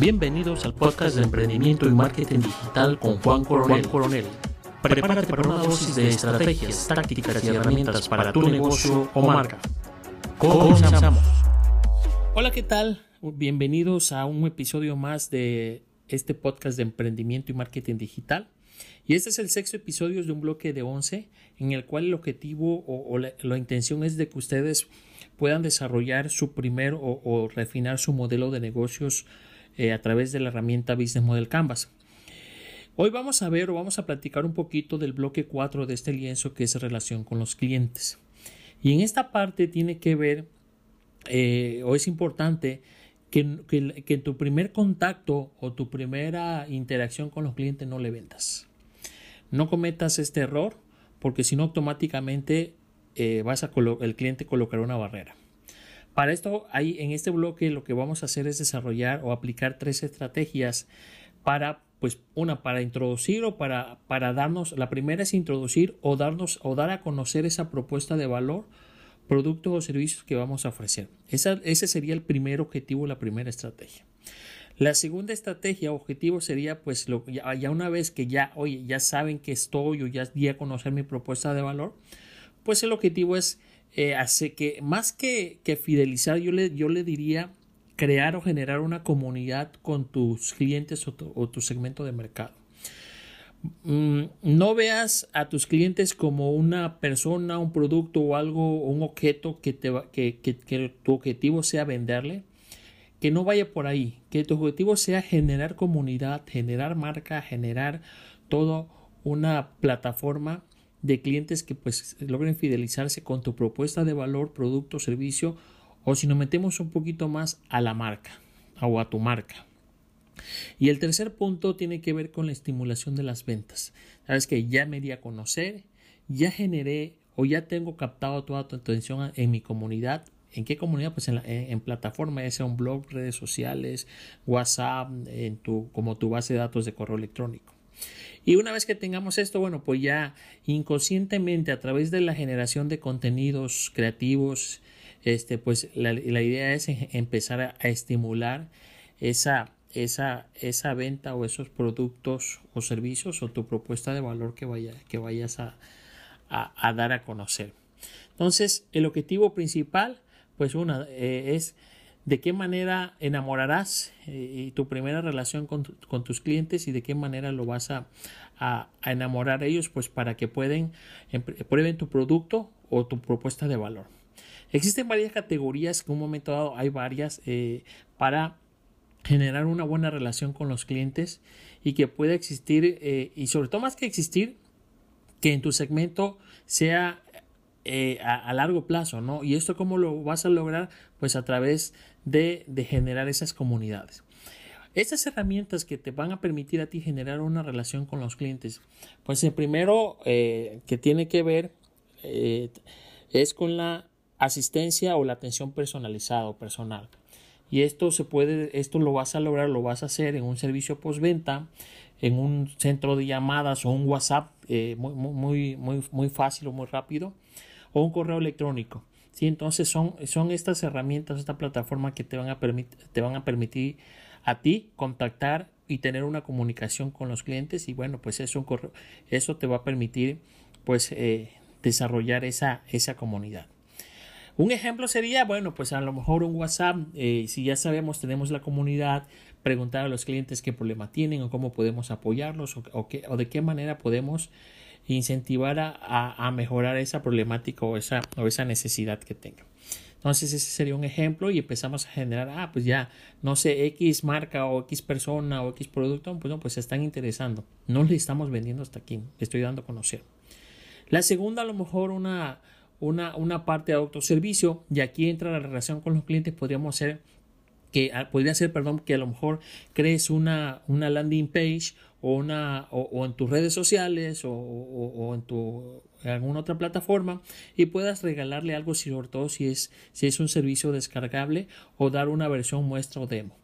Bienvenidos al podcast de emprendimiento y marketing digital con Juan Coronel. Coronel. Prepárate para una dosis de estrategias, tácticas y herramientas para tu negocio o marca. Comenzamos. Hola, ¿qué tal? Bienvenidos a un episodio más de este podcast de emprendimiento y marketing digital. Y este es el sexto episodio de un bloque de 11 en el cual el objetivo o, la, intención es de que ustedes puedan desarrollar su primer o, refinar su modelo de negocios eh, a través de la herramienta Business Model Canvas. Hoy vamos a ver o vamos a platicar un poquito del bloque 4 de este lienzo que es relación con los clientes. Y en esta parte tiene que ver eh, o es importante que, que, tu primer contacto o tu primera interacción con los clientes no le vendas. No cometas este error porque si no automáticamente eh, vas a el cliente colocará una barrera. Para esto, ahí en este bloque lo que vamos a hacer es desarrollar o aplicar tres estrategias para, pues, una para introducir o para, para darnos, la primera es introducir o darnos o dar a conocer esa propuesta de valor, productos o servicios que vamos a ofrecer. ese sería el primer objetivo, la primera estrategia. La segunda estrategia, objetivo sería, pues, lo, ya, una vez que ya, oye, ya saben que estoy o ya di a conocer mi propuesta de valor, pues el objetivo es eh, hacer que, más que, fidelizar, yo le, yo le diría crear o generar una comunidad con tus clientes o tu, segmento de mercado. Mm, no veas a tus clientes como una persona, un producto o algo, un objeto que, te, que, que tu objetivo sea venderle que no vaya por ahí, que tu objetivo sea generar comunidad, generar marca, generar toda una plataforma de clientes que pues logren fidelizarse con tu propuesta de valor, producto, servicio o si nos metemos un poquito más a la marca o a tu marca. Y el tercer punto tiene que ver con la estimulación de las ventas. Sabes que ya me di a conocer, ya generé o ya tengo captado toda tu atención en mi comunidad, ¿En qué comunidad? Pues en, en, plataforma, ya sea un blog, redes sociales, WhatsApp, en tu, como tu base de datos de correo electrónico. Y una vez que tengamos esto, bueno, pues ya inconscientemente a través de la generación de contenidos creativos, este, pues la, idea es empezar a, estimular esa, esa, esa venta o esos productos o servicios o tu propuesta de valor que, vaya, que vayas a, a dar a conocer. Entonces, el objetivo principal pues una eh, es de qué manera enamorarás eh, tu primera relación con, tus clientes y de qué manera lo vas a, enamorar a ellos, pues para que pueden, prueben tu producto o tu propuesta de valor. Existen varias categorías, en un momento dado hay varias eh, para generar una buena relación con los clientes y que pueda existir y sobre todo más que existir que en tu segmento sea eh, a, largo plazo, ¿no? Y esto cómo lo vas a lograr? Pues a través de, generar esas comunidades. Estas herramientas que te van a permitir a ti generar una relación con los clientes, pues el primero eh, que tiene que ver eh, es con la asistencia o la atención personalizada o personal. Y esto se puede, esto lo vas a lograr, lo vas a hacer en un servicio postventa, en un centro de llamadas o un WhatsApp muy, muy, muy, muy fácil o muy rápido o un correo electrónico. ¿sí? Entonces son, son estas herramientas, esta plataforma que te van, a te van a permitir a ti contactar y tener una comunicación con los clientes y bueno, pues eso, te va a permitir pues eh, desarrollar esa, esa comunidad. Un ejemplo sería, bueno, pues a lo mejor un WhatsApp, eh, si ya sabemos, tenemos la comunidad, preguntar a los clientes qué problema tienen o cómo podemos apoyarlos o, o de qué manera podemos incentivar a, mejorar esa problemática o esa, o esa necesidad que tenga. Entonces ese sería un ejemplo y empezamos a generar, ah, pues ya, no sé, X marca o X persona o X producto, pues no, pues se están interesando. No le estamos vendiendo hasta aquí, le estoy dando a conocer. La segunda, a lo mejor una, una, una parte de autoservicio, y aquí entra la relación con los clientes, podríamos ser que ah, podría ser, perdón, que a lo mejor crees una, una landing page o, una, o, en tus redes sociales o, en, tu, alguna otra plataforma y puedas regalarle algo, sobre todo si es, si es un servicio descargable o dar una versión muestra o demo.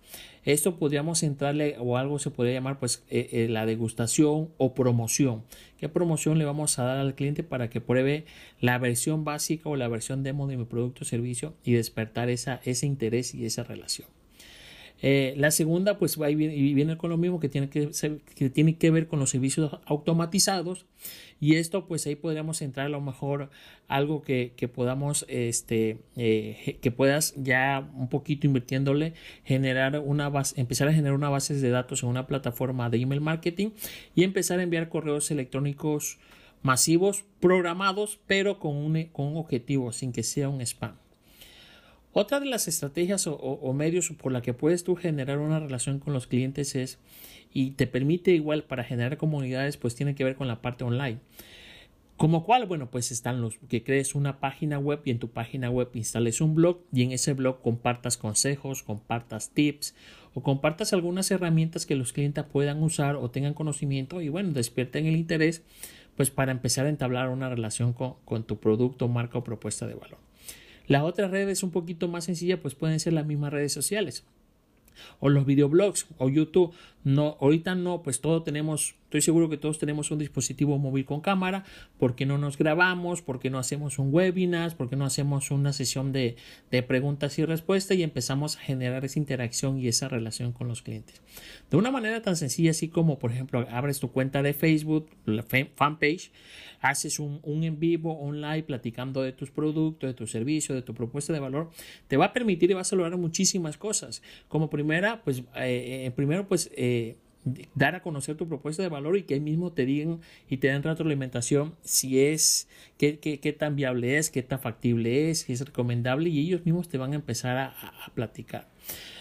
Esto podríamos entrarle o algo se podría llamar pues eh, eh, la degustación o promoción. ¿Qué promoción le vamos a dar al cliente para que pruebe la versión básica o la versión demo de mi producto o servicio y despertar esa, ese interés y esa relación? Eh, la segunda, pues va y viene, con lo mismo que tiene que, que tiene que ver con los servicios automatizados. Y esto, pues ahí podríamos entrar a lo mejor algo que, podamos, este, eh, que puedas ya un poquito invirtiéndole, generar una base, empezar a generar una base de datos en una plataforma de email marketing y empezar a enviar correos electrónicos masivos programados, pero con un, con un objetivo, sin que sea un spam. Otra de las estrategias o, medios por la que puedes tú generar una relación con los clientes es y te permite igual para generar comunidades pues tiene que ver con la parte online. Como cual, bueno, pues están los que crees una página web y en tu página web instales un blog y en ese blog compartas consejos, compartas tips o compartas algunas herramientas que los clientes puedan usar o tengan conocimiento y bueno, despierten el interés pues para empezar a entablar una relación con, con tu producto, marca o propuesta de valor. Las otras redes un poquito más sencillas pues pueden ser las mismas redes sociales o los videoblogs o YouTube. No, ahorita no, pues todos tenemos Estoy seguro que todos tenemos un dispositivo móvil con cámara. ¿Por qué no nos grabamos? ¿Por qué no hacemos un webinar? ¿Por qué no hacemos una sesión de, preguntas y respuestas y empezamos a generar esa interacción y esa relación con los clientes? De una manera tan sencilla así como, por ejemplo, abres tu cuenta de Facebook, la fanpage, haces un, en vivo, un live platicando de tus productos, de tu servicio, de tu propuesta de valor, te va a permitir y vas a lograr muchísimas cosas. Como primera, pues, eh, eh, primero, pues, eh, dar a conocer tu propuesta de valor y que ahí mismo te digan y te den retroalimentación si es, qué, qué, qué tan viable es, qué tan factible es, si es recomendable y ellos mismos te van a empezar a, platicar.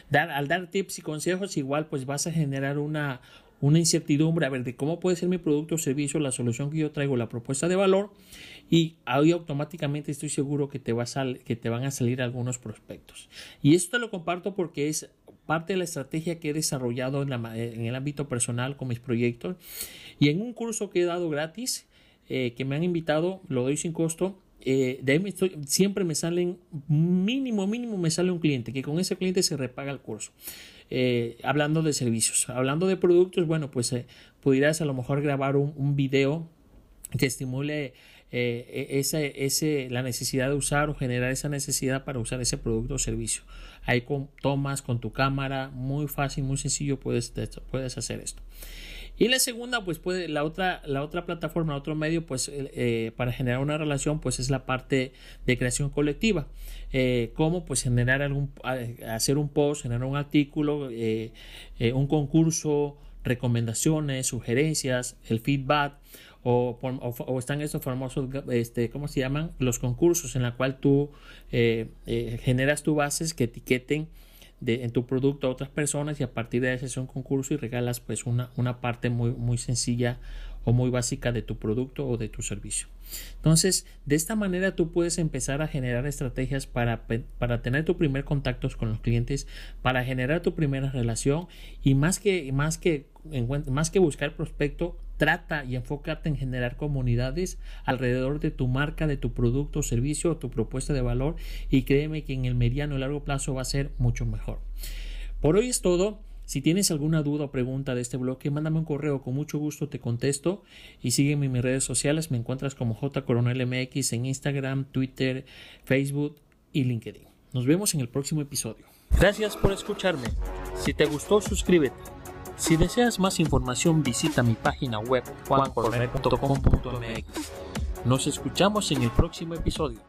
Dar, al dar tips y consejos igual pues vas a generar una, una incertidumbre a ver de cómo puede ser mi producto o servicio, la solución que yo traigo, la propuesta de valor y ahí automáticamente estoy seguro que te, va a que te van a salir algunos prospectos. Y esto te lo comparto porque es parte de la estrategia que he desarrollado en, el ámbito personal con mis proyectos y en un curso que he dado gratis eh, que me han invitado, lo doy sin costo. Eh, de ahí siempre me salen, mínimo, mínimo me sale un cliente, que con ese cliente se repaga el curso. Eh, hablando de servicios, hablando de productos, bueno, pues pudieras a lo mejor grabar un video que estimule eh, e, ese, ese, la necesidad de usar o generar esa necesidad para usar ese producto o servicio. Ahí con, tomas con tu cámara, muy fácil, muy sencillo puedes, puedes hacer esto. Y la segunda, pues puede, la otra, la otra plataforma, otro medio, pues eh, para generar una relación, pues es la parte de creación colectiva. Eh, cómo pues generar algún, hacer un post, generar un artículo, un concurso, recomendaciones, sugerencias, el feedback o, están estos famosos, este, ¿cómo se llaman? Los concursos en la cual tú eh, eh, generas tus bases que etiqueten en tu producto a otras personas y a partir de ese es un concurso y regalas pues una, una parte muy, muy sencilla o muy básica de tu producto o de tu servicio. Entonces, de esta manera tú puedes empezar a generar estrategias para, para tener tu primer contacto con los clientes, para generar tu primera relación y más que, más que, más que buscar prospecto, trata y enfócate en generar comunidades alrededor de tu marca, de tu producto servicio o tu propuesta de valor y créeme que en el mediano y largo plazo va a ser mucho mejor. Por hoy es todo. Si tienes alguna duda o pregunta de este bloque, mándame un correo, con mucho gusto te contesto y sígueme en mis redes sociales, me encuentras como JCoronelMX en Instagram, Twitter, Facebook y LinkedIn. Nos vemos en el próximo episodio. Gracias por escucharme. Si te gustó, suscríbete. Si deseas más información, visita mi página web juancoronel.com.mx. Nos escuchamos en el próximo episodio.